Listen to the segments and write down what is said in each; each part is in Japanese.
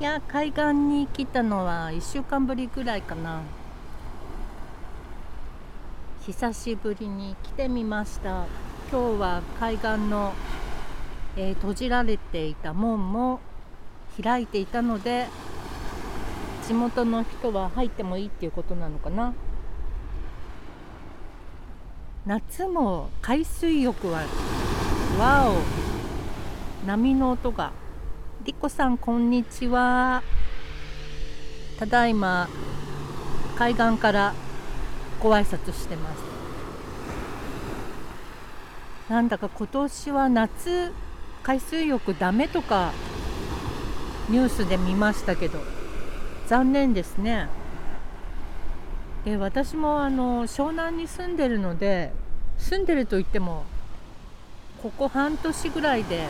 いや海岸に来たのは1週間ぶりぐらいかな。久しぶりに来てみました。今日は海岸の、えー、閉じられていた門も開いていたので地元の人は入ってもいいっていうことなのかな。夏も海水浴はわお波の音が。りこさんこんにちは。ただいま海岸からご挨拶してます。なんだか今年は夏海水浴ダメとかニュースで見ましたけど残念ですね。で私もあの湘南に住んでるので住んでるといってもここ半年ぐらいで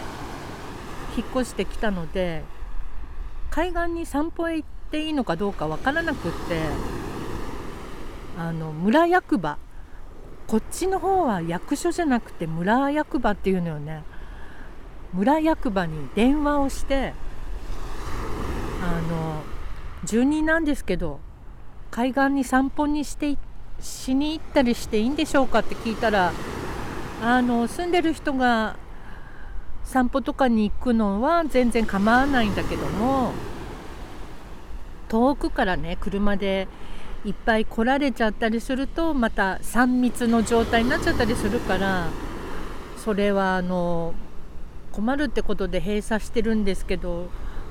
引っ越してきたので海岸に散歩へ行っていいのかどうかわからなくってあの村役場。こっちの方は役所じゃなくて村役場っていうのよね。村役場に電話をしてあの住人なんですけど海岸に散歩にしてしに行ったりしていいんでしょうかって聞いたらあの住んでる人が散歩とかに行くのは全然構わないんだけども遠くからね車でいっぱい来られちゃったりするとまた3密の状態になっちゃったりするからそれはあの困るってことで閉鎖してるんですけど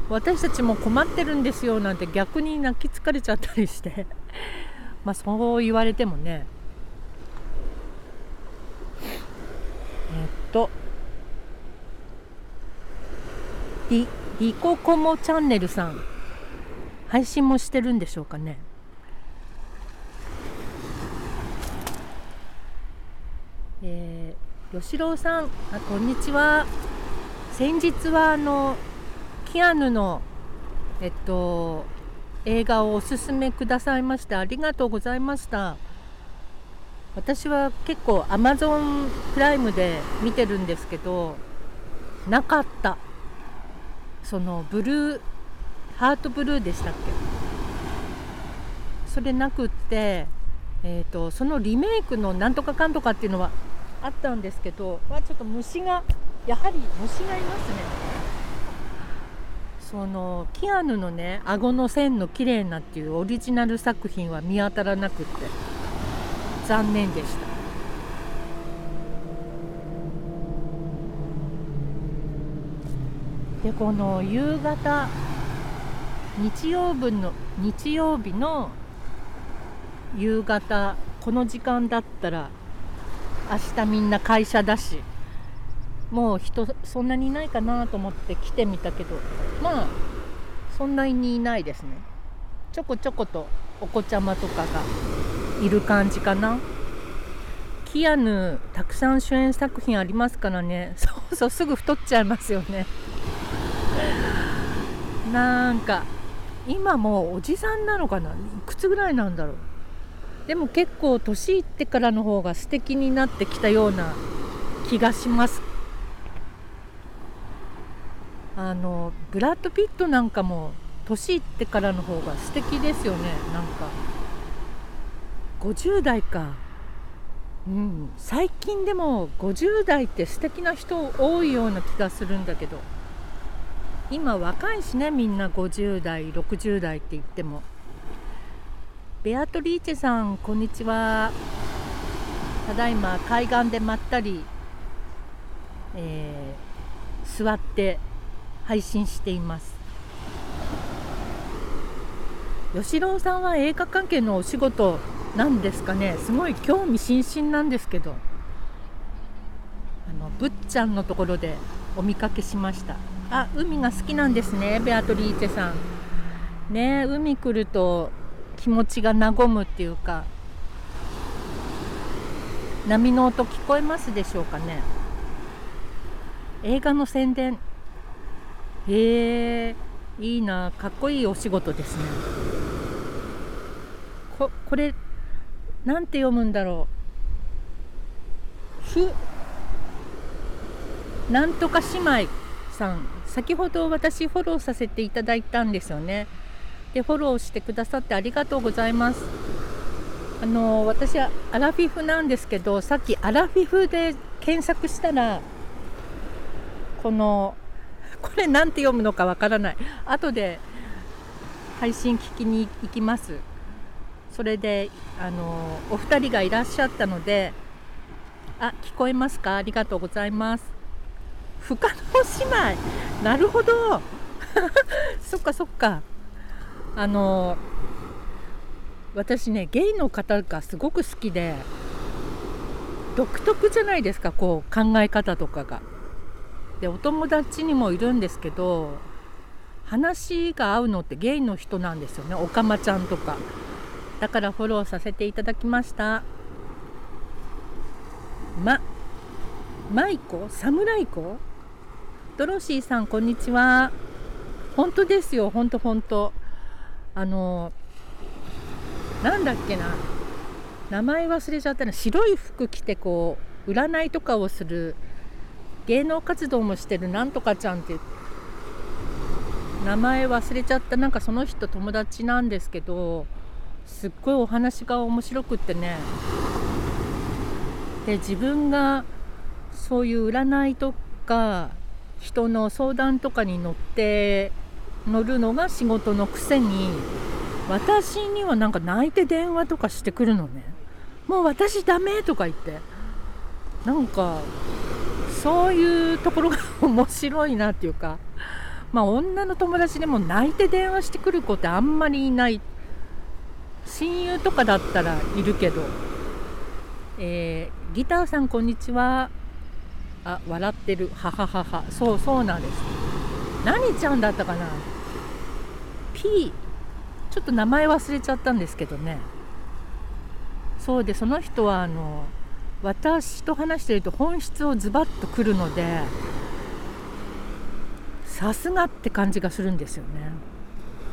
私たちも困ってるんですよなんて逆に泣き疲れちゃったりして。まあそう言われてもね。えっと。リリココモチャンネルさん配信もしてるんでしょうかね？えー、吉郎さんあこんにちは。先日はあのキアヌの、えっと、映画をおすすめくださいましてありがとうございました。私は結構 Amazon プライムで見てるんですけどなかった。そのブルーハートブルーでしたっけ？それなくって、えーと、そのリメイクのなんとかかんとかっていうのはあったんですけど、ま、ちょっと虫がやはり虫がいますね。そのキアヌのね顎の線の綺麗なっていうオリジナル作品は見当たらなくって残念でした。でこの夕方日曜日の日曜日の夕方この時間だったら明日みんな会社だしもう人そんなにいないかなと思って来てみたけどまあそんなにいないですね。ちょこちょことお子ちゃまとかがいる感じかな。キアヌたくさん主演作品ありますからね。そうそうすぐ太っちゃいますよね。なんか今もうおじさんなのかな？いくつぐらいなんだろう？でも結構年いってからの方が素敵になってきたような気がします。あのブラッド・ピットなんかも年いってからの方が素敵ですよね。なんか50代か。うん最近でも50代って素敵な人多いような気がするんだけど。今若いしねみんな50代60代って言っても。ベアトリーチェさんこんにちは。ただいま海岸でまったり、えー、座って配信しています。吉郎さんは映画関係のお仕事なんですかね。すごい興味津々なんですけど。あのぶっちゃんのところでお見かけしました。あ海が好きなんですねベアトリーチェさん。ね海来ると気持ちが和むっていうか波の音聞こえますでしょうかね。映画の宣伝。へえいいなかっこいいお仕事ですね。ここれなんて読むんだろう。ふなんとか姉妹さん。先ほど私フォローさせていただいたんですよね。でフォローしてくださってありがとうございます。あの私はアラフィフなんですけどさっきアラフィフで検索したらこのこれ何て読むのかわからない。後で配信聞きに行きます。それであのお二人がいらっしゃったのであ聞こえますか？ありがとうございます。不可能姉妹。なるほど。そっかそっか。あの私ねゲイの方がすごく好きで独特じゃないですかこう考え方とかが。でお友達にもいるんですけど話が合うのってゲイの人なんですよねおかまちゃんとか。だからフォローさせていただきました。ま舞子侍子ドロシーさんこんにちは。本当ですよ本当本当。あのなんだっけな。名前忘れちゃったな。白い服着てこう占いとかをする芸能活動もしてるなんとかちゃんって。名前忘れちゃった。なんかその人友達なんですけどすっごいお話が面白くってね。で自分がそういう占いとか人の相談とかに乗って乗るのが仕事のくせに私にはなんか泣いて電話とかしてくるのね。もう私ダメとか言って。なんかそういうところが面白いなっていうか。まあ女の友達でも泣いて電話してくる子ってあんまりいない。親友とかだったらいるけど、えー、ギターさんこんにちは。あ笑ってる。はははは。そうそうなんです。何ちゃんだったかな？P ちょっと名前忘れちゃったんですけどね。そうでその人はあの私と話してると本質をズバッとくるのでさすがって感じがするんですよね。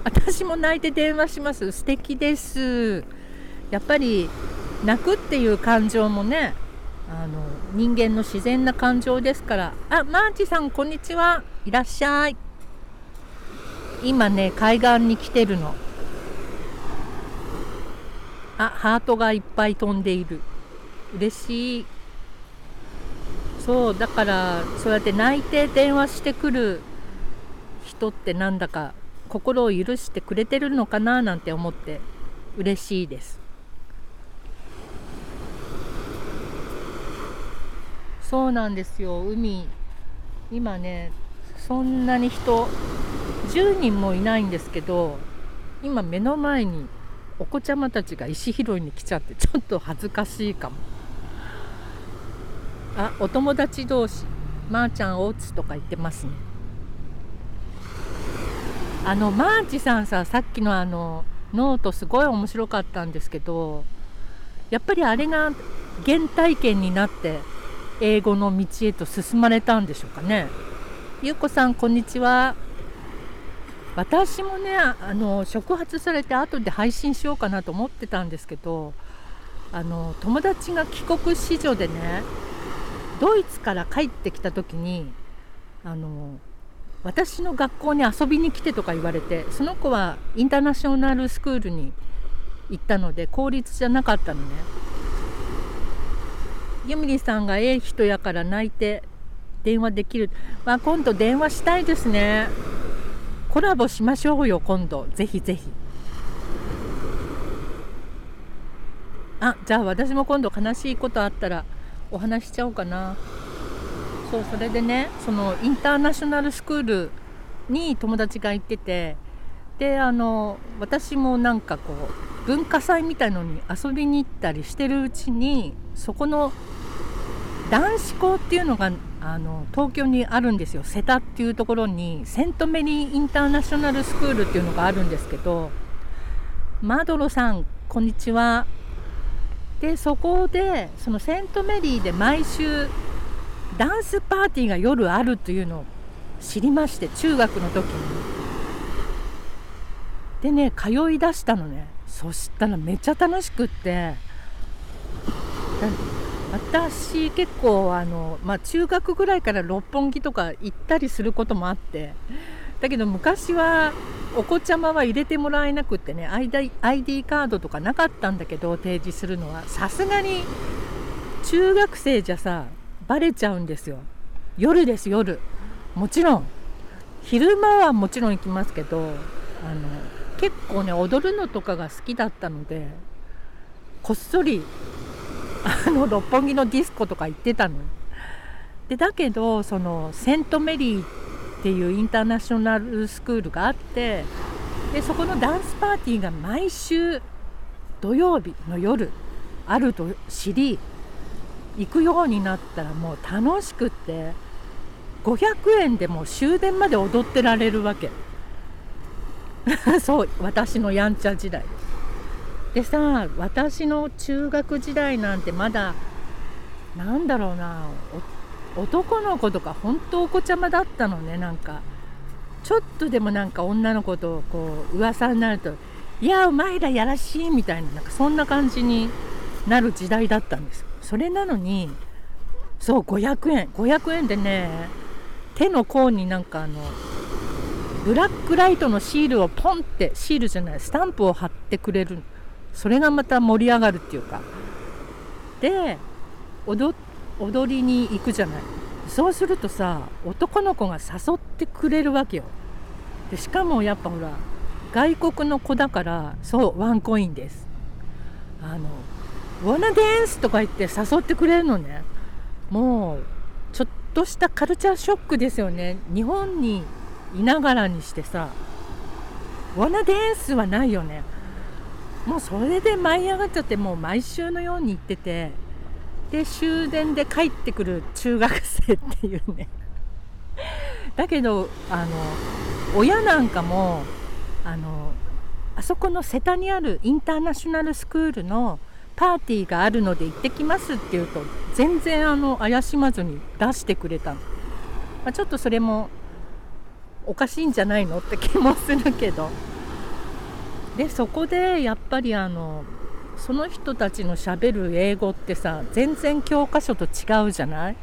私も泣いて電話します。素敵です。やっぱり泣くっていう感情もねあの人間の自然な感情ですから。あマーチさんこんにちは。いらっしゃい。今ね海岸に来てるの。あハートがいっぱい飛んでいる。嬉しい。そうだからそうやって泣いて電話してくる人ってなんだか心を許してくれてるのかななんて思って嬉しいです。そうなんですよ。海。今ねそんなに人10人もいないんですけど今目の前にお子ちゃまたちが石拾いに来ちゃってちょっと恥ずかしいかも。あお友達同士まー、ちゃんおうつとか言ってますね。あのマーチさんささっきのあのノートすごい面白かったんですけどやっぱりあれが原体験になって英語の道へと進まれたんでしょうかねゆうこさんこんにちは私もねあの触発されて後で配信しようかなと思ってたんですけどあの友達が帰国子女でねドイツから帰ってきた時にあの私の学校に遊びに来てとか言われてその子はインターナショナルスクールに行ったので公立じゃなかったのね。ユミリさんがええ人やから泣いて電話できる、まあ、今度電話したいですね。コラボしましょうよ今度。ぜひぜひ。あじゃあ私も今度悲しいことあったらお話しちゃおうかな。そうそれでねそのインターナショナルスクールに友達が行っててであの私もなんかこう文化祭みたいのに遊びに行ったりしてるうちにそこの男子校っていうのがあの東京にあるんですよ。瀬田っていうところにセントメリーインターナショナルスクールっていうのがあるんですけどマドロさんこんにちは。でそこでそのセントメリーで毎週ダンスパーティーが夜あるというのを知りまして中学の時に。でね通いだしたのね。そしたらめっちゃ楽しくって。私結構あの、まあ、中学ぐらいから六本木とか行ったりすることもあって。だけど昔はお子ちゃまは入れてもらえなくってね ID, ID カードとかなかったんだけど提示するのは。さすがに中学生じゃさバレちゃうんですよ。夜です夜。もちろん。昼間はもちろん行きますけどあの結構ね踊るのとかが好きだったのでこっそりあの六本木のディスコとか行ってたのでだけどそのセントメリーっていうインターナショナルスクールがあってでそこのダンスパーティーが毎週土曜日の夜あると知り行くようになったらもう楽しくって500円でも終電まで踊ってられるわけ。そう私のやんちゃ時代。でさ私の中学時代なんてまだなんだろうな男の子とか本当お子ちゃまだったのねなんか。ちょっとでもなんか女の子とこう噂になると「いやお前らやらしい」みたいななんかそんな感じになる時代だったんですそれなのにそう500円。500円でね手の甲になんかあのブラックライトのシールをポンってシールじゃないスタンプを貼ってくれる。それがまた盛り上がるっていうか。で踊りに行くじゃない。そうするとさ男の子が誘ってくれるわけよ。でしかもやっぱほら外国の子だからそうワンコインです。あの「ワナデンス!」とか言って誘ってくれるのね。もうちょっとしたカルチャーショックですよね。日本にいながらにしてさ「ワナデンス!」はないよねもうそれで舞い上がっちゃってもう毎週のように行っててで終電で帰ってくる中学生っていうねだけどあの親なんかもあのあそこの瀬田にあるインターナショナルスクールのパーティーがあるので行ってきますって言うと全然あの怪しまずに出してくれたの、まあ、ちょっとそれもおかしいんじゃないの？って気もするけど。でそこでやっぱりあのその人たちのしゃべる英語ってさ全然教科書と違うじゃない？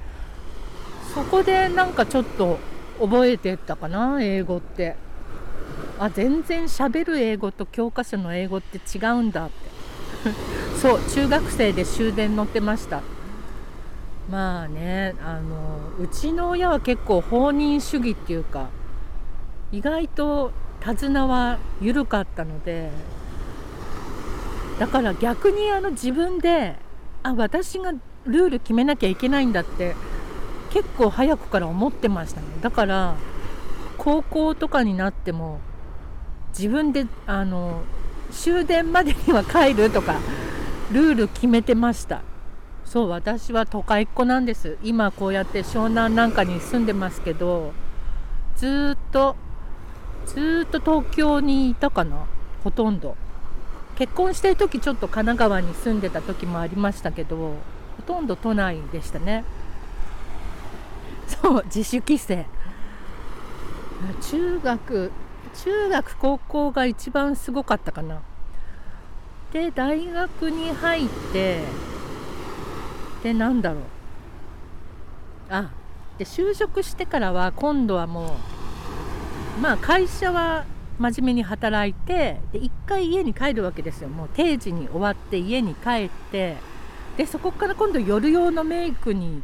そこでなんかちょっと覚えてったかな？英語って。あ全然しゃべる英語と教科書の英語って違うんだって。そう中学生で終電乗ってました。まあねあのうちの親は結構放任主義っていうか意外と手綱は緩かったのでだから逆にあの自分であ私がルール決めなきゃいけないんだって結構早くから思ってましたね。だから高校とかになっても自分であの終電までには帰るとかルール決めてました。そう私は都会っ子なんです。今こうやって湘南なんかに住んでますけどずっとずっと東京にいたかな？ほとんど。結婚してる時ちょっと神奈川に住んでた時もありましたけどほとんど都内でしたね。そう自主規制中学中学高校が一番すごかったかな。で大学に入ってでなんだろう。あで就職してからは今度はもうまあ会社は真面目に働いてで1回家に帰るわけですよ。もう定時に終わって家に帰ってでそこから今度夜用のメイクに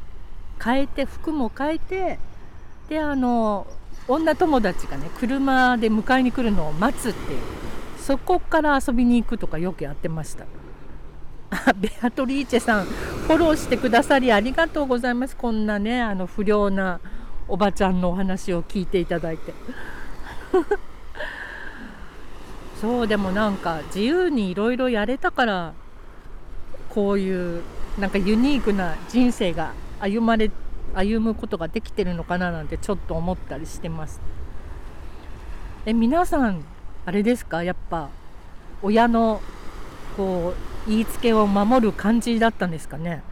変えて服も変えてであの女友達がね車で迎えに来るのを待つっていう。そこから遊びに行くとかよくやってました。あ ベアトリーチェさんフォローしてくださりありがとうございます。こんなねあの不良なおばちゃんのお話を聞いていただいて。そうでもなんか自由にいろいろやれたからこういうなんかユニークな人生が歩まれ歩むことができてるのかななんてちょっと思ったりしてます。え皆さんあれですか？やっぱ親のこう言いつけを守る感じだったんですかね？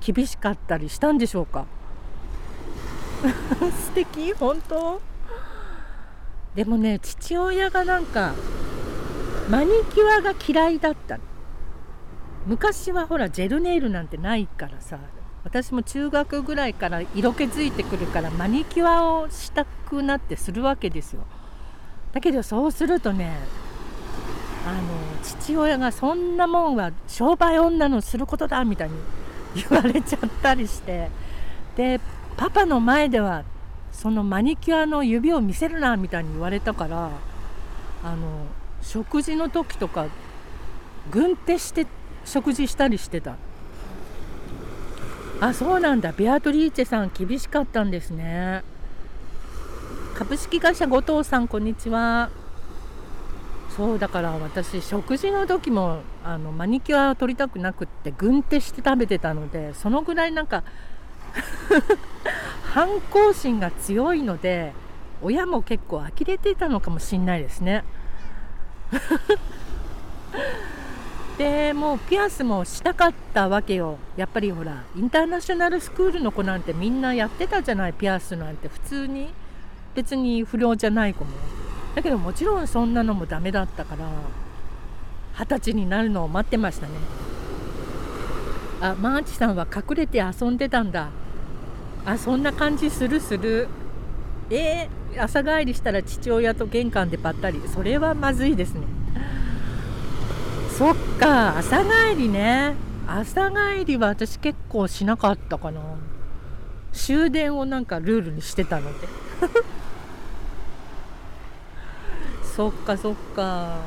厳しかったりしたんでしょうか？素敵本当？でもね父親がなんかマニキュアが嫌いだった昔はほらジェルネイルなんてないからさ私も中学ぐらいから色気づいてくるからマニキュアをしたくなってするわけですよ。だけどそうするとねあの父親がそんなもんは商売女のすることだみたいに言われちゃったりしてでパパの前ではそのマニキュアの指を見せるなみたいに言われたからあの食事の時とか軍手して食事したりしてた。あそうなんだ。ベアトリーチェさん厳しかったんですね。株式会社後藤さんこんにちは。そうだから私食事の時もあのマニキュアを取りたくなくって軍手して食べてたのでそのぐらいなんか 反抗心が強いので親も結構呆れてたのかもしんないですね。でもうピアスもしたかったわけよ。やっぱりほらインターナショナルスクールの子なんてみんなやってたじゃないピアスなんて。普通に。別に不良じゃない子も。だけどもちろんそんなのもダメだったから二十歳になるのを待ってましたね。あマーチさんは隠れて遊んでたんだ。あそんな感じするする。えー、朝帰りしたら父親と玄関でばったり。それはまずいですね。そっか朝帰りね。朝帰りは私結構しなかったかな。終電をなんかルールにしてたので。そっかそっか。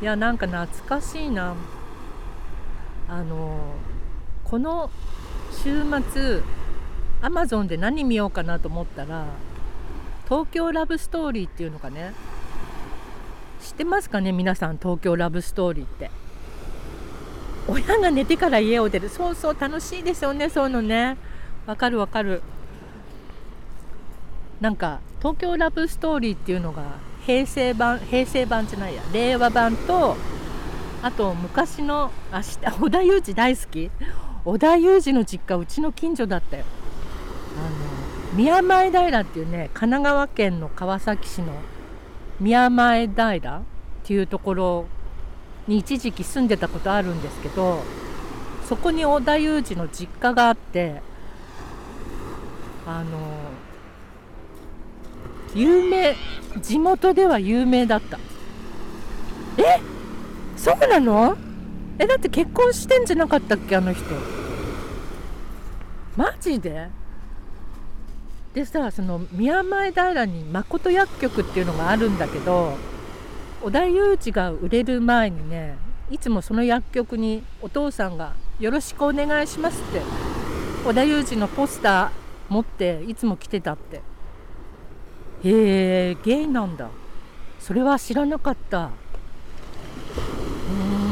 いやなんか懐かしいな。あのこの週末アマゾンで何見ようかなと思ったら東京ラブストーリーっていうのがね。知ってますかね皆さん東京ラブストーリーって。親が寝てから家を出る。そうそう楽しいですよねそういうのね。わかるわかる。なんか東京ラブストーリーっていうのが平成版平成版じゃないや。令和版とあと昔の明日織田裕二大好き。織田裕二の実家うちの近所だったよ。あの宮前平っていうね神奈川県の川崎市の宮前平っていうところに一時期住んでたことあるんですけどそこに織田裕二の実家があってあの有名地元では有名だった。え？そうなの？えだって結婚してんじゃなかったっけあの人。マジで？でさその宮前平に誠薬局っていうのがあるんだけど織田裕二が売れる前にねいつもその薬局にお父さんが「よろしくお願いします」って織田裕二のポスター持っていつも来てたって。へえゲイなんだ。それは知らなかった。うん。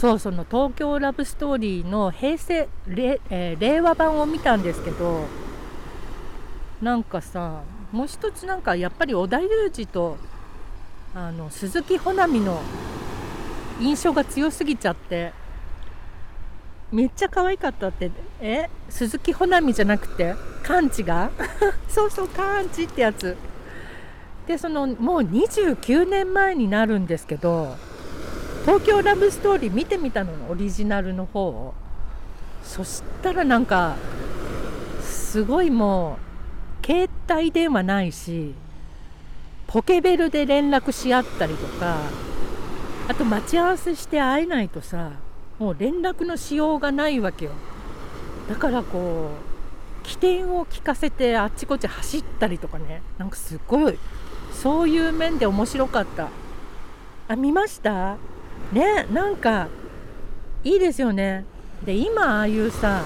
そうその東京ラブストーリーの平成、えー、令和版を見たんですけどなんかさもう一つなんかやっぱり織田裕二とあの鈴木保奈美の印象が強すぎちゃってめっちゃ可愛かったってえ？鈴木保奈美じゃなくて？カンチが？そうそうカンチってやつ。でそのもう29年前になるんですけど東京ラブストーリー見てみたの？のオリジナルの方を。そしたらなんかすごいもう携帯電話ないしポケベルで連絡し合ったりとかあと待ち合わせして会えないとさもう連絡のしようがないわけよ。だからこう起点を聞かせてあっちこっち走ったりとかね。なんかすごいそういう面で面白かった。あ見ました？ねなんかいいですよね。で今ああいうさ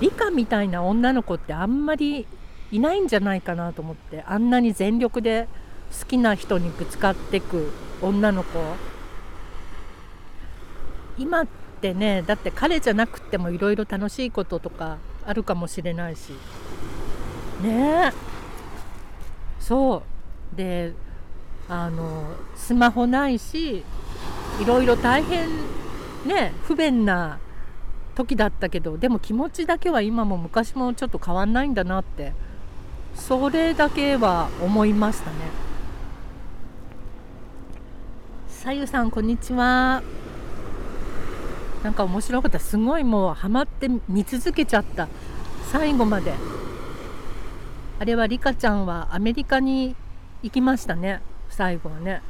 理科みたいな女の子ってあんまりいないんじゃないかなと思ってあんなに全力で好きな人にぶつかってく女の子。今ってねだって彼じゃなくてもいろいろ楽しいこととかあるかもしれないし。ね。えそう。であのスマホないしいろいろ大変ね不便な時だったけどでも気持ちだけは今も昔もちょっと変わんないんだなってそれだけは思いましたね。さゆさんこんにちは。なんか面白かった。すごいもうハマって見続けちゃった。最後まで。あれはリカちゃんはアメリカに行きましたね。最後はね。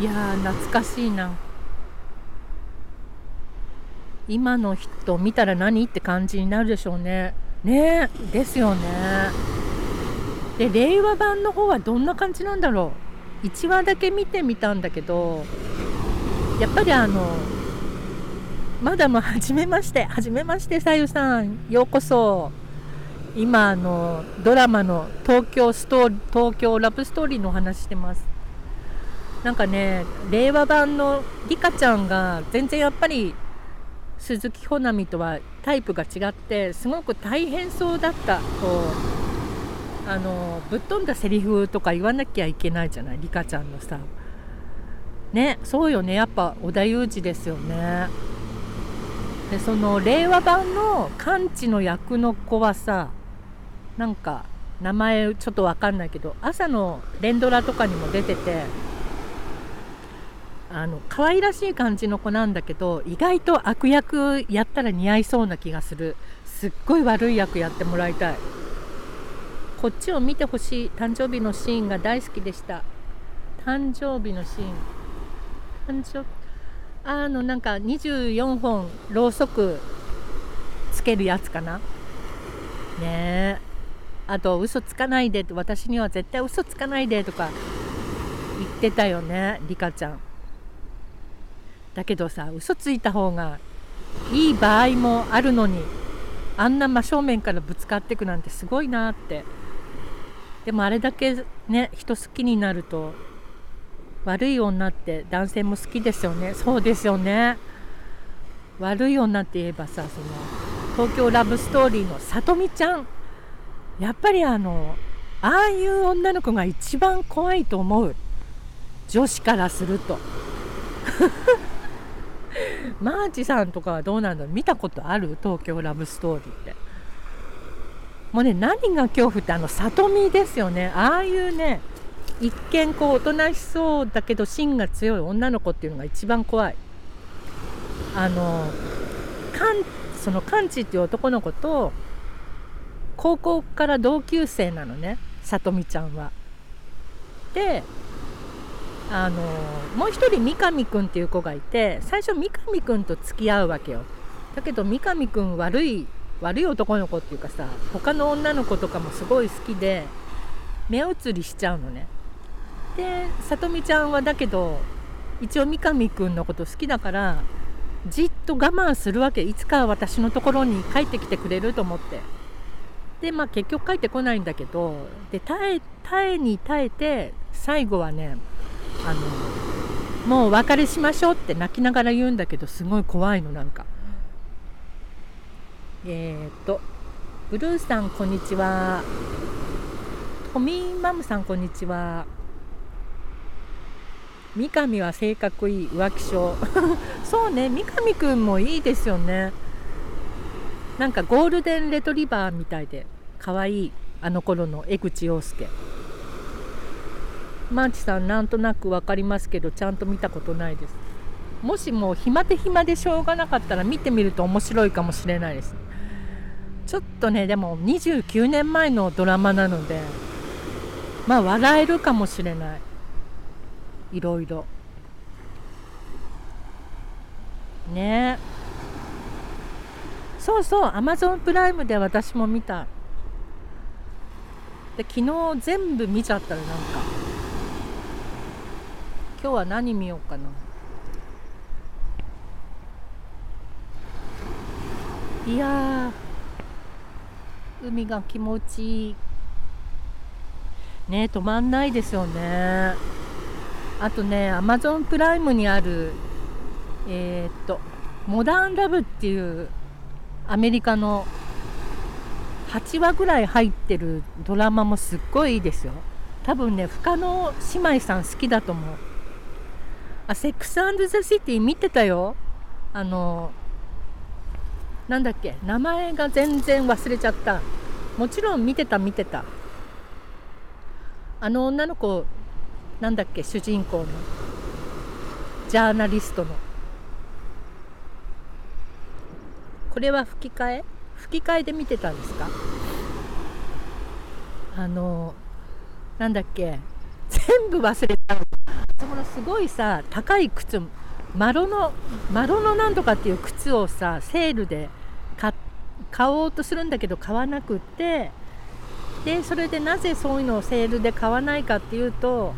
いや懐かしいな。今の人見たら何って感じになるでしょうね。ねですよね。で令和版の方はどんな感じなんだろう。1話だけ見てみたんだけどやっぱりあのまだも初めまして初めましてさゆさんようこそ。今あのドラマの東京ストーリー東京ラブストーリーのお話してます。なんかね令和版のリカちゃんが全然やっぱり鈴木保奈美とはタイプが違ってすごく大変そうだったこうあのぶっ飛んだセリフとか言わなきゃいけないじゃないリカちゃんのさ。ねそうよね。やっぱ織田裕二ですよね。でその令和版の完治の役の子はさなんか名前ちょっと分かんないけど朝の連ドラとかにも出ててあの可愛らしい感じの子なんだけど意外と悪役やったら似合いそうな気がする。すっごい悪い役やってもらいたい。こっちを見てほしい。誕生日のシーンが大好きでした。誕生日のシーン。誕生あのなんか24本ろうそくつけるやつかな。ねえ。あと嘘つかないで。私には絶対嘘つかないでとか言ってたよねリカちゃん。だけどさ嘘ついた方がいい場合もあるのにあんな真正面からぶつかってくなんてすごいなって。でもあれだけね人好きになると悪い女って男性も好きですよね。そうですよね。悪い女って言えばさその東京ラブストーリーのさとみちゃん。やっぱりあのああいう女の子が一番怖いと思う。女子からすると。マーチさんとかはどうなんだろう？見たことある？東京ラブストーリーって。もうね何が恐怖ってあの里見ですよね。ああいうね一見こうおとなしそうだけど芯が強い女の子っていうのが一番怖い。あのカンそのカンチっていう男の子と高校から同級生なのねさとみちゃんは。であのもう一人三上くんっていう子がいて最初三上くんと付き合うわけよ。だけど三上くん悪い悪い男の子っていうかさ他の女の子とかもすごい好きで目移りしちゃうのね。でさとみちゃんはだけど一応三上くんのこと好きだからじっと我慢するわけ。いつか私のところに帰ってきてくれると思って。でまあ結局帰ってこないんだけどで耐え耐えに耐えて最後はねあのもうお別れしましょうって泣きながら言うんだけどすごい怖いのなんか。えー、っとブルーさんこんにちは。トミーマムさんこんにちは。三上は性格いい浮気症。そうね三上くんもいいですよね。なんかゴールデンレトリバーみたいで可愛いあの頃の江口洋介。マーチさんなんとなく分かりますけどちゃんと見たことないです。もしも暇で暇でしょうがなかったら見てみると面白いかもしれないです。ちょっとねでも29年前のドラマなのでまあ笑えるかもしれない。いろいろ。ね。そうそうアマゾンプライムで私も見た。で昨日全部見ちゃったらなんか。今日は何見ようかな。いや海が気持ちいい。ね止まんないですよね。あとねアマゾンプライムにあるえー、っと「モダンラブ」っていうアメリカの8話ぐらい入ってるドラマもすっごいいいですよ。多分ね深野姉妹さん好きだと思う。あセックスザ・シティ見てたよ。あのなんだっけ名前が全然忘れちゃった。もちろん見てた見てた。あの女の子なんだっけ主人公の。ジャーナリストの。これは吹き替え？吹き替えで見てたんですか？あのなんだっけ全部忘れたそのすごいさ高い靴マロのマロのなんとかっていう靴をさセールで買おうとするんだけど買わなくってでそれでなぜそういうのをセールで買わないかっていうと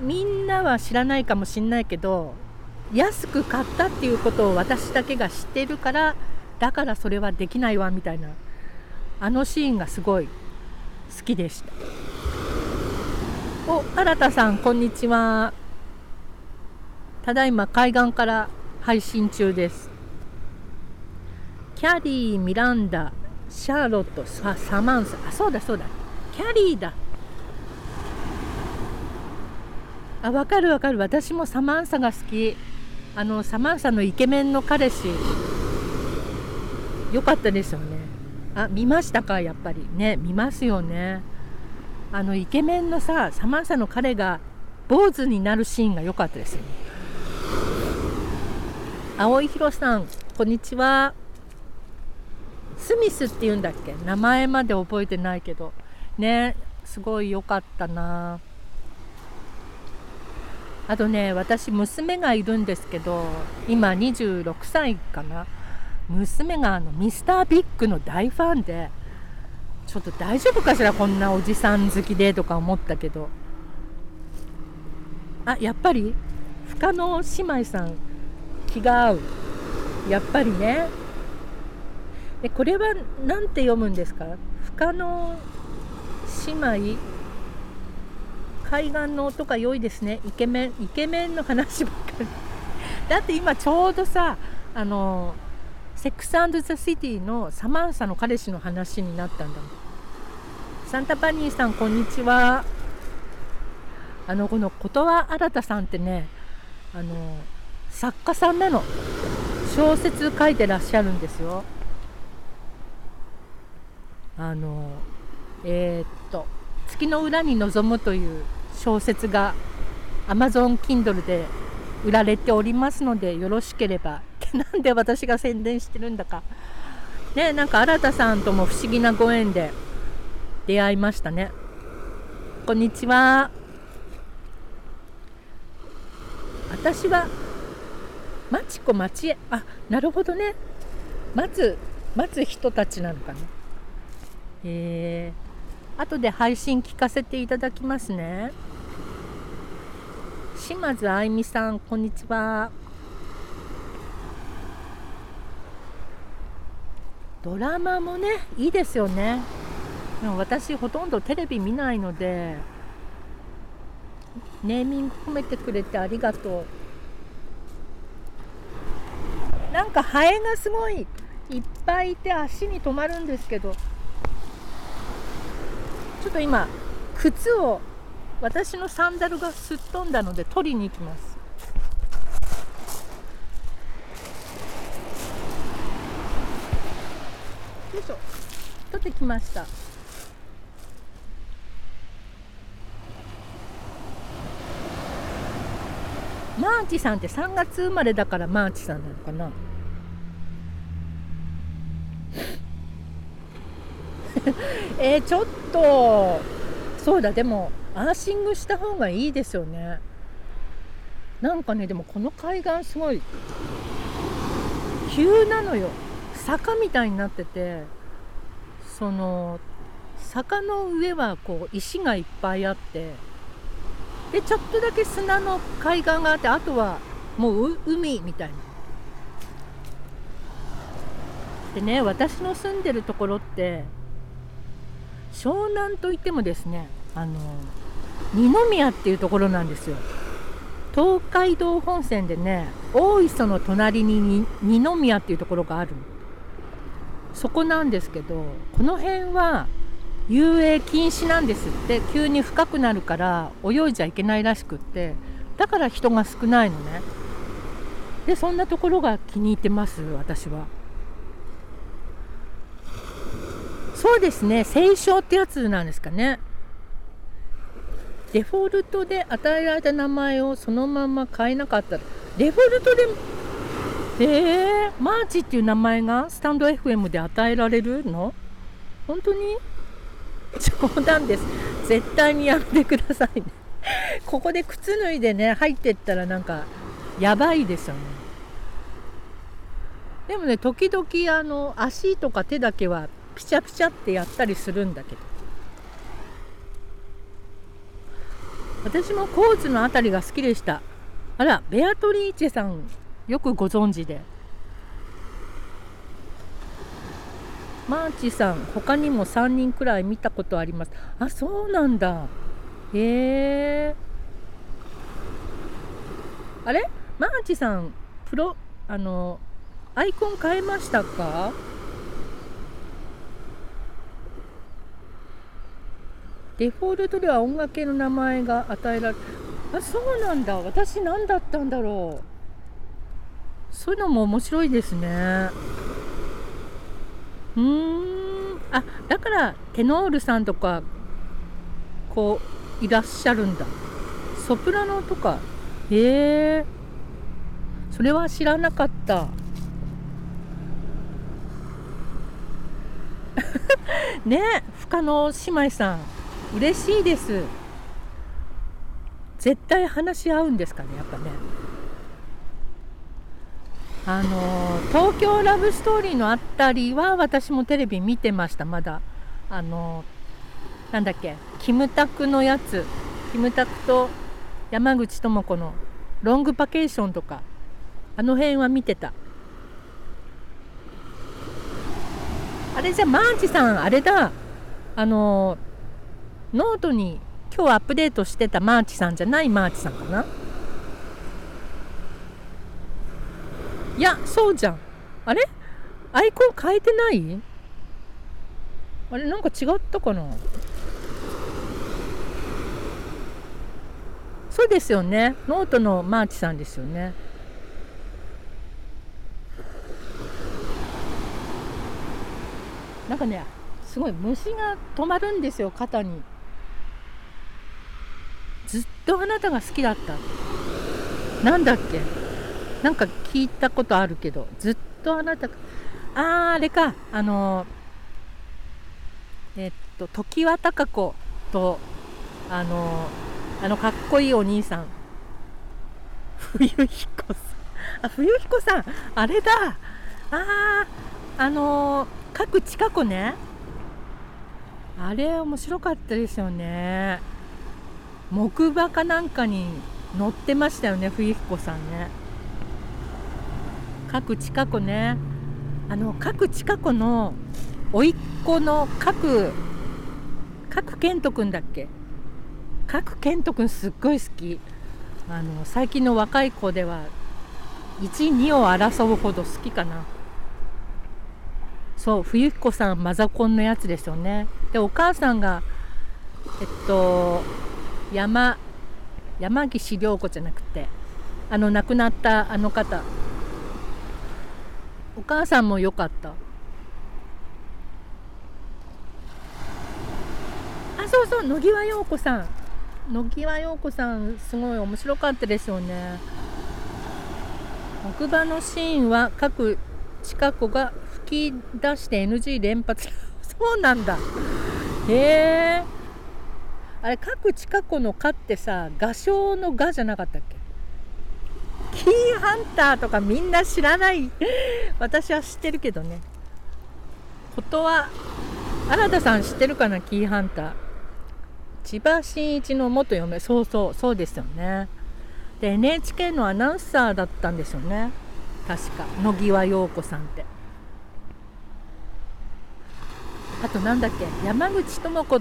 みんなは知らないかもしんないけど安く買ったっていうことを私だけが知ってるからだからそれはできないわみたいなあのシーンがすごい好きでした。お新田さんこんにちは。ただいま海岸から配信中です。キャリーミランダシャーロットササマンサ。あそうだそうだ。キャリーだ。あ分かる分かる。私もサマンサが好き。あのサマンサのイケメンの彼氏。良かったですよね。あ見ましたか？やっぱり。ね見ますよね。あのイケメンのさサマンサの彼が坊主になるシーンが良かったですよね。青井宏さんこんにちは。スミスっていうんだっけ？名前まで覚えてないけど。ねすごい良かったな。あとね私娘がいるんですけど今26歳かな。娘があのミスタービッグの大ファンでちょっと大丈夫かしらこんなおじさん好きでとか思ったけど。あやっぱり深野姉妹さん気が合う。やっぱりね。でこれは何て読むんですか？深野姉妹海岸の音が良いですね。イケメンイケメンの話ばっかり。だって今ちょうどさあのセックスザ・シティのサマンサの彼氏の話になったんだ。もんサンタパニーさんこんにちは。あのこの琴羽新さんってねあの作家さんなの。小説書いてらっしゃるんですよ。あのえー、っと「月の裏に望む」という小説が Amazon Kindle で売られておりますのでよろしければ なんで私が宣伝してるんだか。ねなんか新さんとも不思議なご縁で出会いましたね。こんにちは。私はマチコマチエあなるほどね。待つ待つ人たちなのかな。えー、後で配信聞かせていただきますね。島津あいみさんこんにちは。ドラマもねいいですよね。でも私ほとんどテレビ見ないのでネーミング褒めてくれてありがとう。なんかハエがすごいいっぱいいて足に止まるんですけどちょっと今靴を私のサンダルがすっ飛んだので取りに行きます。よいしょ。取ってきました。マーチさんって3月生まれだからマーチさんなのかな？えー、ちょっと。そうだでもアーシングした方がいいですよね。なんかねでもこの海岸すごい急なのよ。坂みたいになっててその坂の上はこう石がいっぱいあってでちょっとだけ砂の海岸があってあとはもう海みたいな。でね私の住んでるところって湘南といってもですねあの二宮っていうところなんですよ。東海道本線でね大磯の隣に二宮っていうところがある。そこなんですけどこの辺は遊泳禁止なんですって急に深くなるから泳いじゃいけないらしくってだから人が少ないのね。でそんなところが気に入ってます私は。そうですね清少ってやつなんですかね。デフォルトで与えられた名前をそのまま変えなかった。デフォルトでえー、マーチっていう名前がスタンド FM で与えられるの？本当に？冗談です。絶対にやめてくださいね。ここで靴脱いでね入ってったらなんかやばいですよね。でもね時々あの足とか手だけはピチャピチャってやったりするんだけど。私もコーツの辺りが好きでした。あらベアトリーチェさん。よくご存知で。マーチさん他にも3人くらい見たことあります。あそうなんだ。へえ。あれ？マーチさんプロあのアイコン変えましたか？デフォルトでは音楽系の名前が与えられあそうなんだ。私何だったんだろう。そういうのも面白いですね。うん。あだからテノールさんとかこういらっしゃるんだ。ソプラノとか。へえそれは知らなかった。ね深野姉妹さん。嬉しいです。絶対話し合うんですかねやっぱね。あの東京ラブストーリーのあたりは私もテレビ見てましたまだ。あのなんだっけキムタクのやつ。キムタクと山口智子のロングバケーションとか。あの辺は見てた。あれじゃマーチさんあれだ。あのノートに今日アップデートしてたマーチさんじゃないマーチさんかな。いやそうじゃん。あれ？アイコン変えてない？あれなんか違ったかな？そうですよね。ノートのマーチさんですよね。なんかねすごい虫が止まるんですよ肩に。ずっとあなたが好きだった。なんだっけ？なんか聞いたことあるけどずっとあなたあーあれか。あのえっと常盤貴子とあのあのかっこいいお兄さん。冬彦さん。あ冬彦さん。あれだ。あーあの各近子ね。あれ面白かったですよね。木馬かなんかに乗ってましたよね冬彦さんね各近子ね。あの各近子の甥っ子の各各健人君だっけ？各健人君すっごい好き。あの最近の若い子では12を争うほど好きかな。そう冬彦さんマザコンのやつですよね。でお母さんがえっと山山岸涼子じゃなくてあの亡くなったあの方。お母さんも良かった。あそうそう野際陽子さん。野際陽子さんすごい面白かったですよね。木馬のシーンは各近子が吹き出して NG 連発。そうなんだ。へえあれ各近子の「か」ってさ画商の「が」じゃなかったっけ？キーハンターとかみんな知らない。私は知ってるけどね。ことは新田さん知ってるかなキーハンター。千葉真一の元嫁。そうそうそうですよね。で NHK のアナウンサーだったんですよね。確か。野際陽子さんって。あとなんだっけ山口智子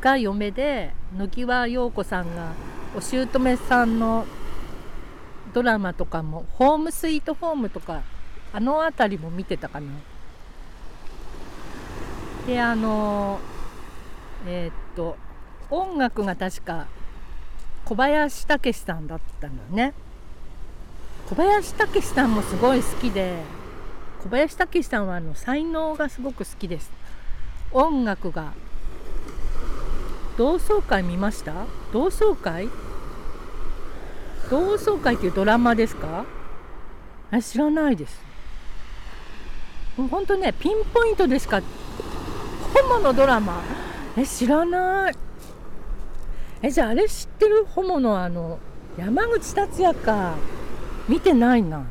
が嫁で野際陽子さんがお姑さんのドラマとかも「ホームスイートホーム」とかあの辺りも見てたかな。であのえー、っと音楽が確か小林武史さんだったんだね。小林武史さんもすごい好きで小林武史さんはあの才能がすごく好きです。音楽が同窓会見ました？同窓会？同窓会っていうドラマですか？え知らないです。もうほんとねピンポイントでしか？ホモのドラマ。え知らない。えじゃああれ知ってる？ホモのあの山口達也か。見てないな。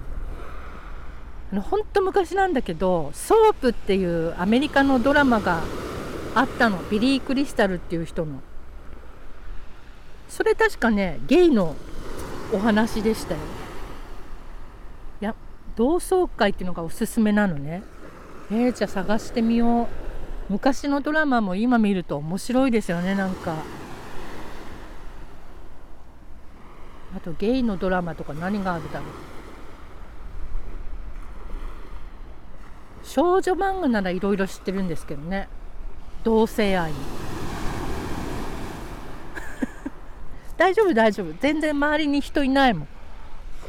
あのほんと昔なんだけど「ソープ」っていうアメリカのドラマがあったの。ビリー・クリスタルっていう人の。それ確かねゲイのお話でしたよ。いや同窓会っていうのがおすすめなのね。えー、じゃあ探してみよう。昔のドラマも今見ると面白いですよねなんか。あとゲイのドラマとか何があるだろう。少女漫画ならいろいろ知ってるんですけどね。同性愛。大丈夫大丈夫。全然周りに人いないもん。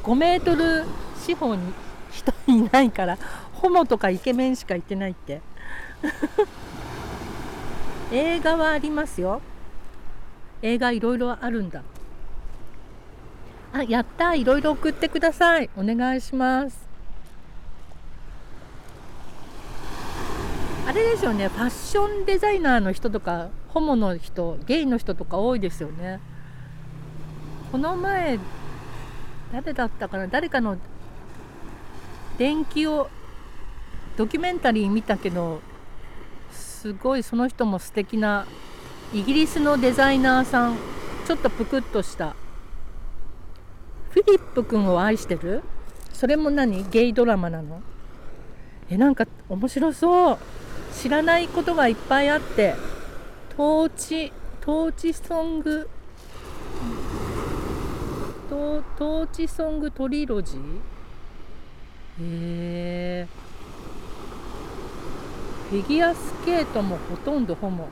5メートル四方に人いないからホモとかイケメンしか行ってないって。映画はありますよ。映画いろいろあるんだ。あやったいろいろ送ってください。お願いします。あれですよね。ファッションデザイナーの人とかホモの人ゲイの人とか多いですよね。この前誰だったかな？誰かの電気をドキュメンタリー見たけどすごいその人も素敵なイギリスのデザイナーさん。ちょっとぷくっとした。フィリップ君を愛してる？それも何？ゲイドラマなの？えなんか面白そう。知らないことがいっぱいあって。トーチトーチソング。トーチソングトリロジー？へえフィギュアスケートもほとんどホモ。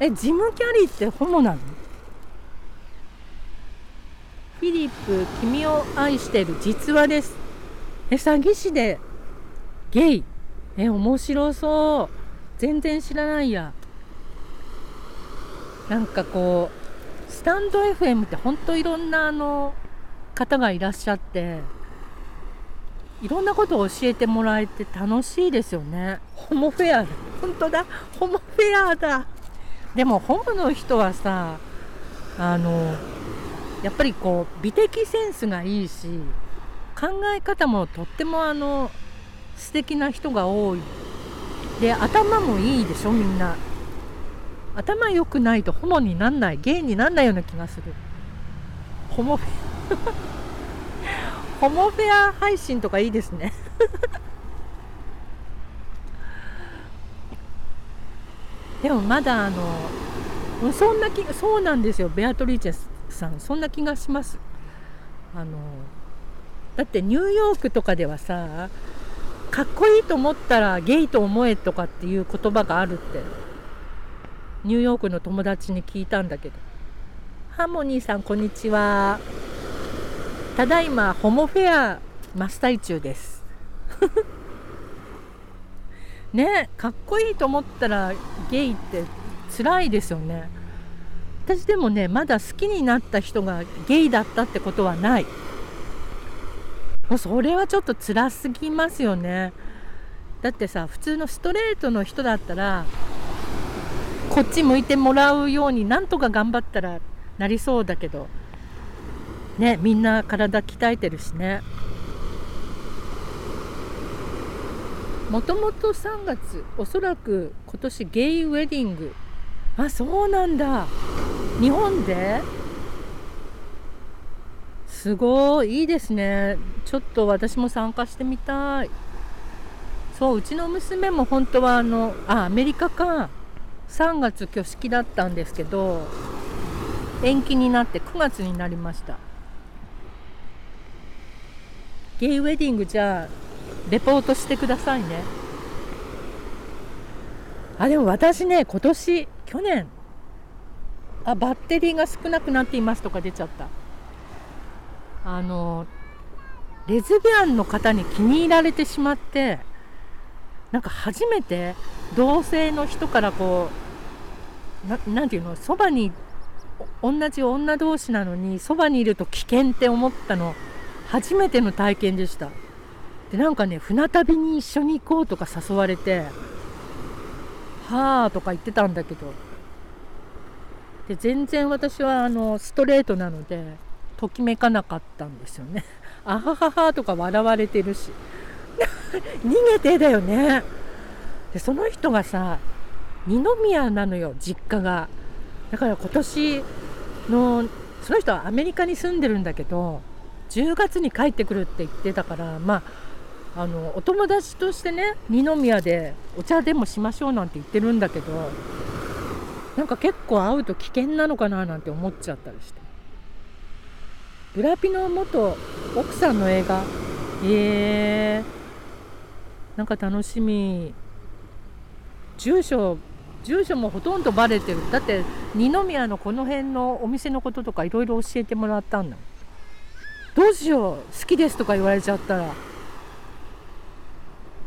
えジム・キャリーってホモなの？フィリップ君を愛してる実話です。え詐欺師でゲイ？え面白そう。全然知らないや。なんかこうスタンド FM ってほんといろんなあの方がいらっしゃっていろんなことを教えてもらえて楽しいですよね。ホモフェアだ。本当だ。ホモフェアだ。でもホモの人はさあのやっぱりこう美的センスがいいし考え方もとってもあの素敵な人が多い。で頭もいいでしょみんな頭良くないとホモになんないゲイになんないような気がする。ホモフェ ホモフェア配信とかいいですね。でもまだあのそんな気そうなんですよ。ベアトリーチェさん。そんな気がします。あのだってニューヨークとかではさかっこいいと思ったらゲイと思えとかっていう言葉があるって。ニューヨークの友達に聞いたんだけど。ハーモニーさんこんにちは。ただいまホモフェア真っ最中です。ねかっこいいと思ったらゲイって辛いですよね。私でもねまだ好きになった人がゲイだったってことはない。もうそれはちょっと辛すぎますよね。だってさ普通のストレートの人だったらこっち向いてもらうようになんとか頑張ったらなりそうだけど。ねみんな体鍛えてるしね。もともと3月おそらく今年ゲイウェディング。あそうなんだ。日本で？すごい。いいですね。ちょっと私も参加してみたい。そううちの娘も本当はあのあアメリカか。3月挙式だったんですけど延期になって9月になりました。ゲイウェディングじゃあレポートしてくださいね。あでも私ね今年去年あバッテリーが少なくなっていますとか出ちゃった。あのレズビアンの方に気に入られてしまってなんか初めて同性の人からこなんていうの？そばに同じ女同士なのにそばにいると危険って思ったの。初めての体験でした。でなんかね船旅に一緒に行こうとか誘われてはあとか言ってたんだけど。で全然私はあのストレートなのでときめかなかったんですよね。あはははとか笑われてるし。逃げてだよね。でその人がさ二宮なのよ実家が。だから今年のその人はアメリカに住んでるんだけど10月に帰ってくるって言ってたからまああのお友達としてね二宮でお茶でもしましょうなんて言ってるんだけどなんか結構会うと危険なのかななんて思っちゃったりして。ブラピの元奥さんの映画。えー、なんか楽しみ。住所住所もほとんどバレてる。だって二宮のこの辺のお店のこととかいろいろ教えてもらったんだどうしよう好きですとか言われちゃったら。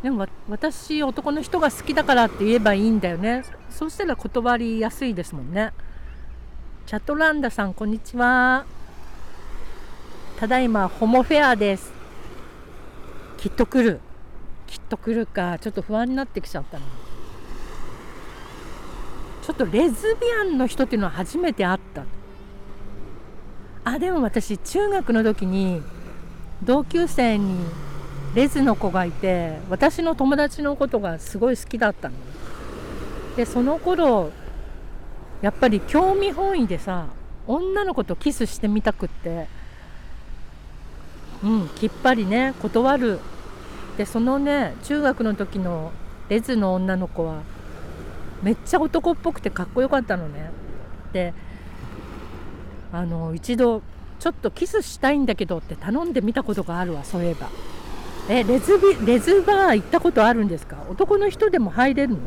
でも私男の人が好きだからって言えばいいんだよね。そうしたら断りやすいですもんね。チャットランダさんこんにちは。ただいまホモフェアです。きっと来る。きっと来るかちょっと不安になってきちゃったなちょっとレズビアンの人っていうのは初めて会った。あでも私中学の時に同級生にレズの子がいて私の友達のことがすごい好きだったの。でその頃やっぱり興味本位でさ女の子とキスしてみたくってうんきっぱりね断る。でそのね中学の時のレズの女の子はめっちゃ男っぽくてかっこよかったのね。であの一度ちょっとキスしたいんだけどって頼んでみたことがあるわそういえば。えレズビレズバー行ったことあるんですか？男の人でも入れるの？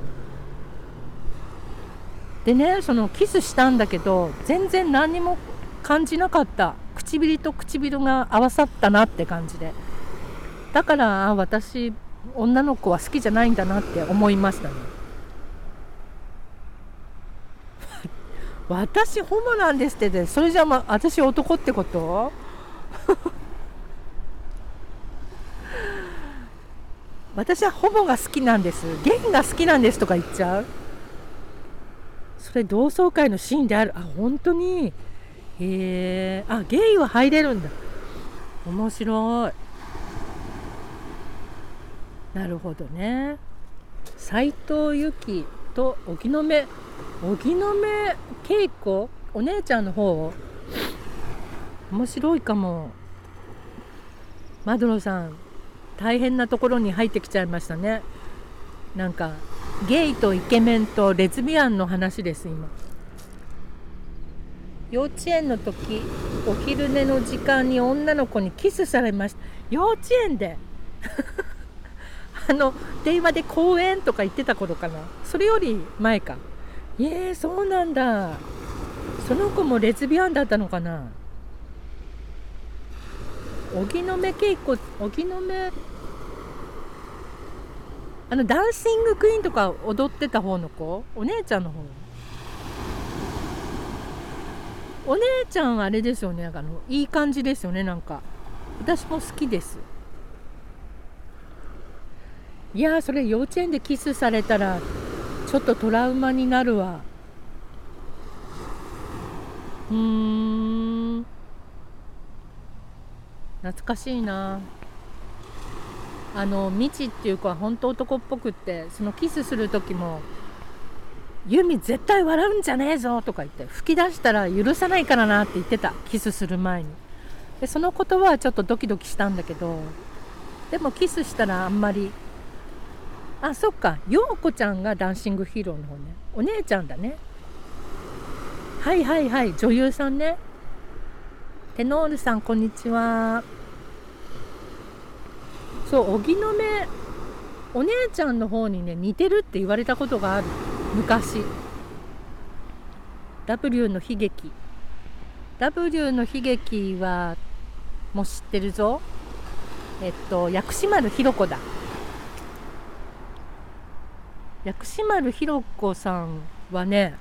でねそのキスしたんだけど全然何にも感じなかった。唇と唇が合わさったなって感じで。だから私女の子は好きじゃないんだなって思いましたね。私ホモなんですってそれじゃま私男ってこと？私はホモが好きなんです。ゲイが好きなんですとか言っちゃう？それ同窓会のシーンである？あ本当に？へえ。あゲイは入れるんだ。面白い。なるほどね。斎藤由貴と荻野目荻野目恵子？お姉ちゃんの方？面白いかも。マドロさん大変なところに入ってきちゃいましたね。なんかゲイとイケメンとレズビアンの話です今。幼稚園の時お昼寝の時間に女の子にキスされました。幼稚園で？あの電話で公園とか言ってた頃かな。それより前か。えー、そうなんだ。その子もレズビアンだったのかな？荻野目恵子荻野目あのダンシングクイーンとか踊ってた方の子？お姉ちゃんの方？お姉ちゃんあれですよねなんかあのいい感じですよねなんか。私も好きです。いやそれ幼稚園でキスされたらちょっとトラウマになるわ。うーん。懐かしいな。あのみちっていう子は本当男っぽくってそのキスする時も「ユミ絶対笑うんじゃねえぞ」とか言って吹き出したら許さないからなって言ってたキスする前に。でその言葉はちょっとドキドキしたんだけどでもキスしたらあんまりあそっか。陽子ちゃんがダンシングヒーローの方ね。お姉ちゃんだね。はいはいはい。女優さんね。テノールさんこんにちは。そう荻野目お姉ちゃんの方にね似てるって言われたことがある。昔。W の悲劇。W の悲劇はもう知ってるぞ。えっと薬師丸ひろ子だ。薬師丸ひろ子さんはね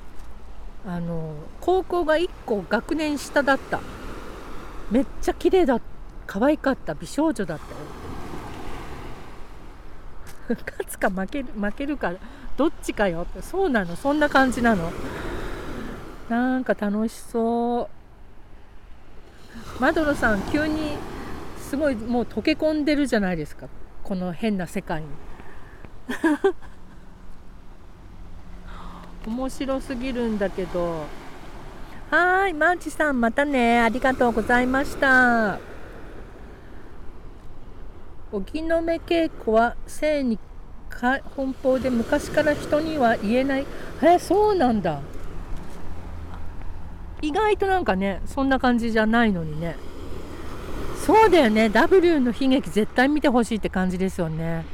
あの高校が1個学年下だった。めっちゃ綺麗だ可愛かった。美少女だったよ。勝つか負ける負けるかどっちかよ。ってそうなの。そんな感じなの。なんか楽しそう。マドロさん急にすごいもう溶け込んでるじゃないですか。この変な世界に。面白すぎるんだけど。はいマーチさんまたね。ありがとうございました。荻野目稽古は性に奔放で昔から人には言えない。えそうなんだ。意外となんかねそんな感じじゃないのにね。そうだよね。W の悲劇絶対見てほしいって感じですよね。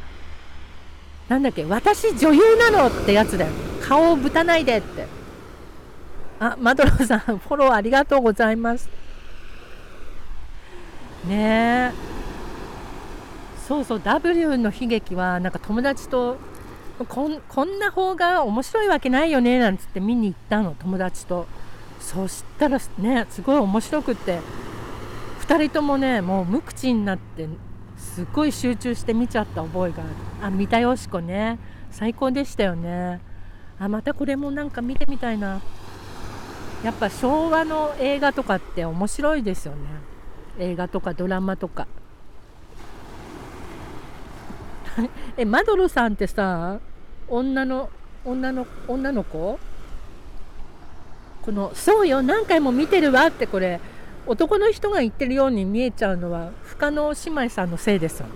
なんだっけ私女優なのってやつだよ顔をぶたないでって。あマドロさんフォローありがとうございます。ねえ。そうそう W の悲劇はなんか友達とこんこんな方が面白いわけないよねなんつって見に行ったの友達と。そしたらねすごい面白くって。2人ともねもう無口になってすごい集中して見ちゃった覚えがある。あ三田佳子ね。最高でしたよね。あまたこれもなんか見てみたいな。やっぱ昭和の映画とかって面白いですよね。映画とかドラマとか。えマドロさんってさ女の女の女の子？この「そうよ何回も見てるわ」ってこれ男の人が言ってるように見えちゃうのは不可能姉妹さんのせいですよね。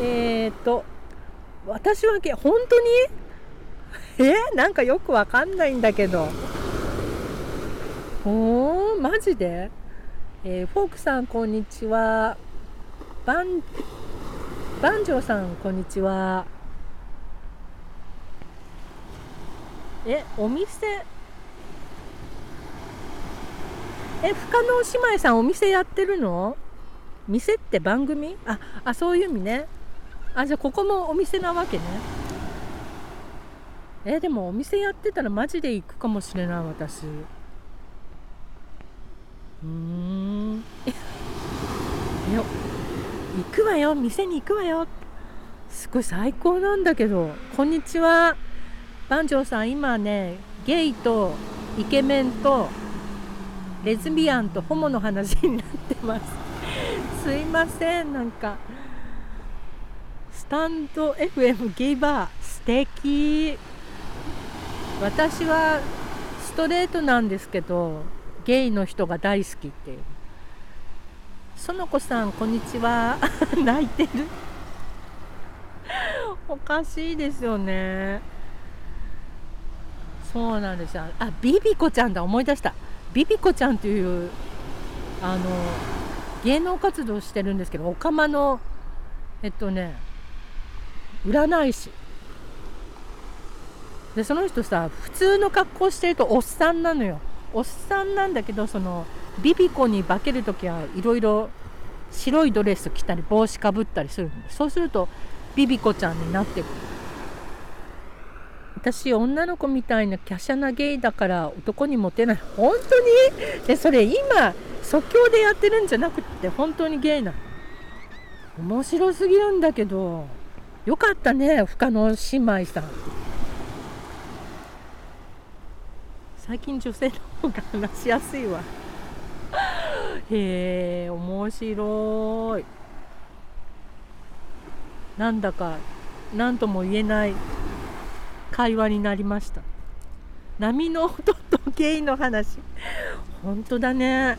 えっと私は本当に？え？なんかよくわかんないんだけど。おーマジで、えー、フォークさんこんにちは。バンバンジョーさんこんにちは。えお店？え不可能姉妹さんお店やってるの？店って番組？ああそういう意味ね。あじゃあここもお店なわけね。えでもお店やってたらマジで行くかもしれない私。うん。よ行くわよ。店に行くわよ。すごい最高なんだけど。こんにちは。番長さん今ねゲイとイケメンとレズビアンとホモの話になってます。すいませんなんか。スタンド FM ゲイバー素敵。私はストレートなんですけどゲイの人が大好きっていう。園子さんこんにちは。泣いてる。おかしいですよね。そうなんですよ。あビビコちゃんだ。思い出した。ビビコちゃんというあの芸能活動してるんですけどオカマのえっとね占い師。でその人さ普通の格好してるとおっさんなのよ。おっさんなんだけどそのビビコに化ける時はいろいろ白いドレス着たり帽子かぶったりするそうするとビビコちゃんになってくる。私女の子みたいな華奢なゲイだから男にモテない。本当に？でそれ今即興でやってるんじゃなくて本当にゲイなの。面白すぎるんだけど。よかったね深野姉妹さん。最近女性の方が話しやすいわ。へえ面白い。なんだか何とも言えない会話になりました。波の音とゲイの話。本当だね。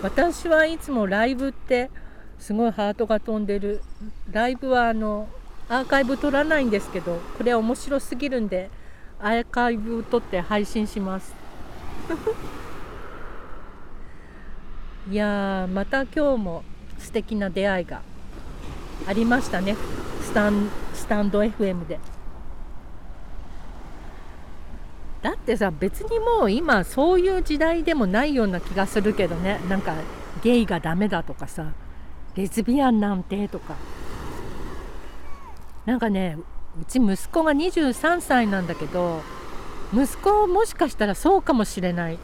私はいつもライブってすごいハートが飛んでる。ライブはあのアーカイブ撮らないんですけどこれ面白すぎるんでアーカイブ撮って配信します。いやまた今日も素敵な出会いがありましたね。スタンスタンド FM で。だってさ別にもう今そういう時代でもないような気がするけどね。なんかゲイがダメだとかさ。レズビアンなんてとか。なんかねうち息子が23歳なんだけど息子もしかしたらそうかもしれない。っ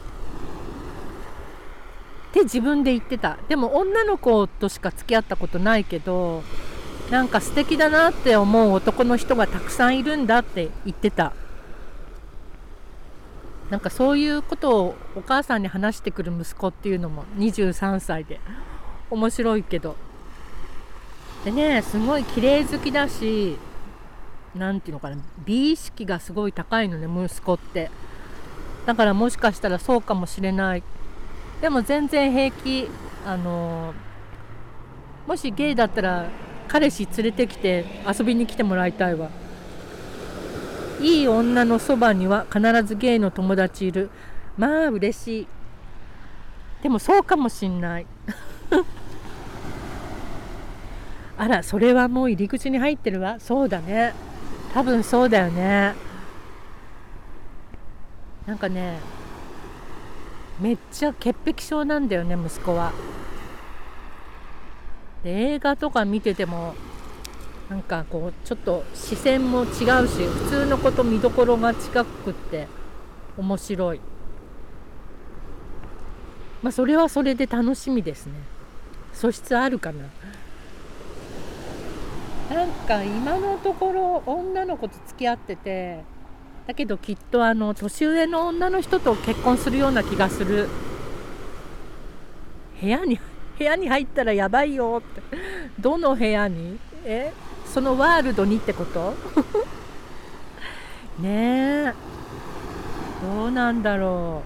て自分で言ってた。でも女の子としか付き合ったことないけどなんか素敵だなって思う男の人がたくさんいるんだって言ってた。なんかそういうことをお母さんに話してくる息子っていうのも23歳で。面白いけど。でねすごい綺麗好きだし何て言うのかな美意識がすごい高いのね息子って。だからもしかしたらそうかもしれない。でも全然平気。あのもしゲイだったら彼氏連れてきて遊びに来てもらいたいわ。いい女のそばには必ずゲイの友達いる。まあ嬉しい。でもそうかもしんない。あらそれはもう入り口に入ってるわ。そうだね。多分そうだよね。なんかねめっちゃ潔癖症なんだよね息子は。で映画とか見ててもなんかこうちょっと視線も違うし普通のこと見どころが近くって面白い。まあそれはそれで楽しみですね。素質あるかな。なんか今のところ女の子と付き合っててだけどきっとあの年上の女の人と結婚するような気がする。部屋に部屋に入ったらやばいよ。ってどの部屋に？え？そのワールドにってこと？ねえ。どうなんだろ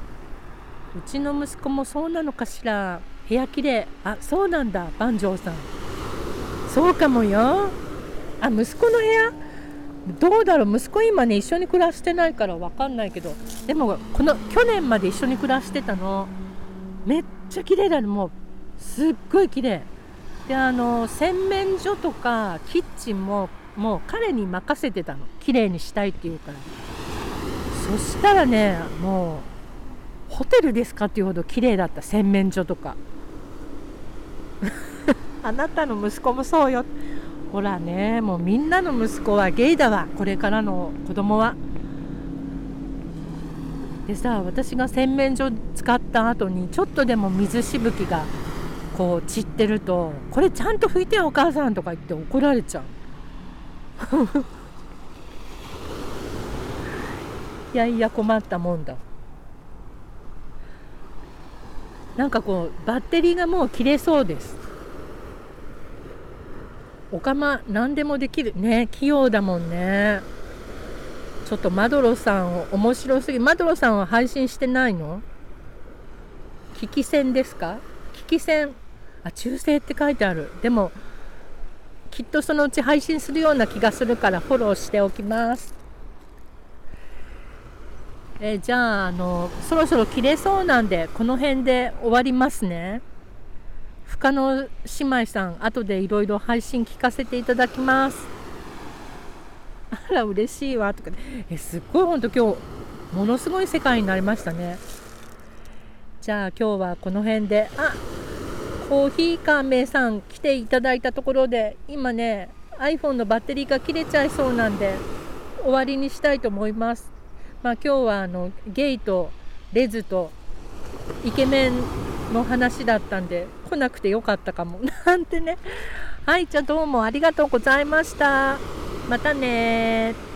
う。うちの息子もそうなのかしら。部屋きれい。あそうなんだ。万丈さん。そうかもよ。あ息子の部屋？どうだろう？息子今ね一緒に暮らしてないから分かんないけど。でもこの去年まで一緒に暮らしてたの。めっちゃ綺麗だね。もうすっごい綺麗。であの洗面所とかキッチンももう彼に任せてたの。綺麗にしたいって言うから。そしたらねもうホテルですかっていうほど綺麗だった。洗面所とか。あなたの息子もそうよ。ほらねもうみんなの息子はゲイだわこれからの子供は。でさ私が洗面所使った後にちょっとでも水しぶきがこう散ってると「これちゃんと拭いてよお母さん」とか言って怒られちゃう。いやいや困ったもんだ。なんかこうバッテリーがもう切れそうです。おかま何でもできる。ね器用だもんね。ちょっとマドロさんを面白すぎマドロさんは配信してないの？聞き戦ですか？聞き戦。あ中性って書いてある。でもきっとそのうち配信するような気がするからフォローしておきます。えじゃああのそろそろ切れそうなんでこの辺で終わりますね。深野姉妹さん後でいろいろ配信聞かせていただきます。あら嬉しいわとかえすっごい本当今日ものすごい世界になりましたね。じゃあ今日はこの辺であコーヒーカーメイさん来ていただいたところで今ね iPhone のバッテリーが切れちゃいそうなんで終わりにしたいと思います。まあ、今日はあのゲイとレズとイケメンの話だったんで来なくてよかったかも。なんてね。はいじゃあどうもありがとうございました。またね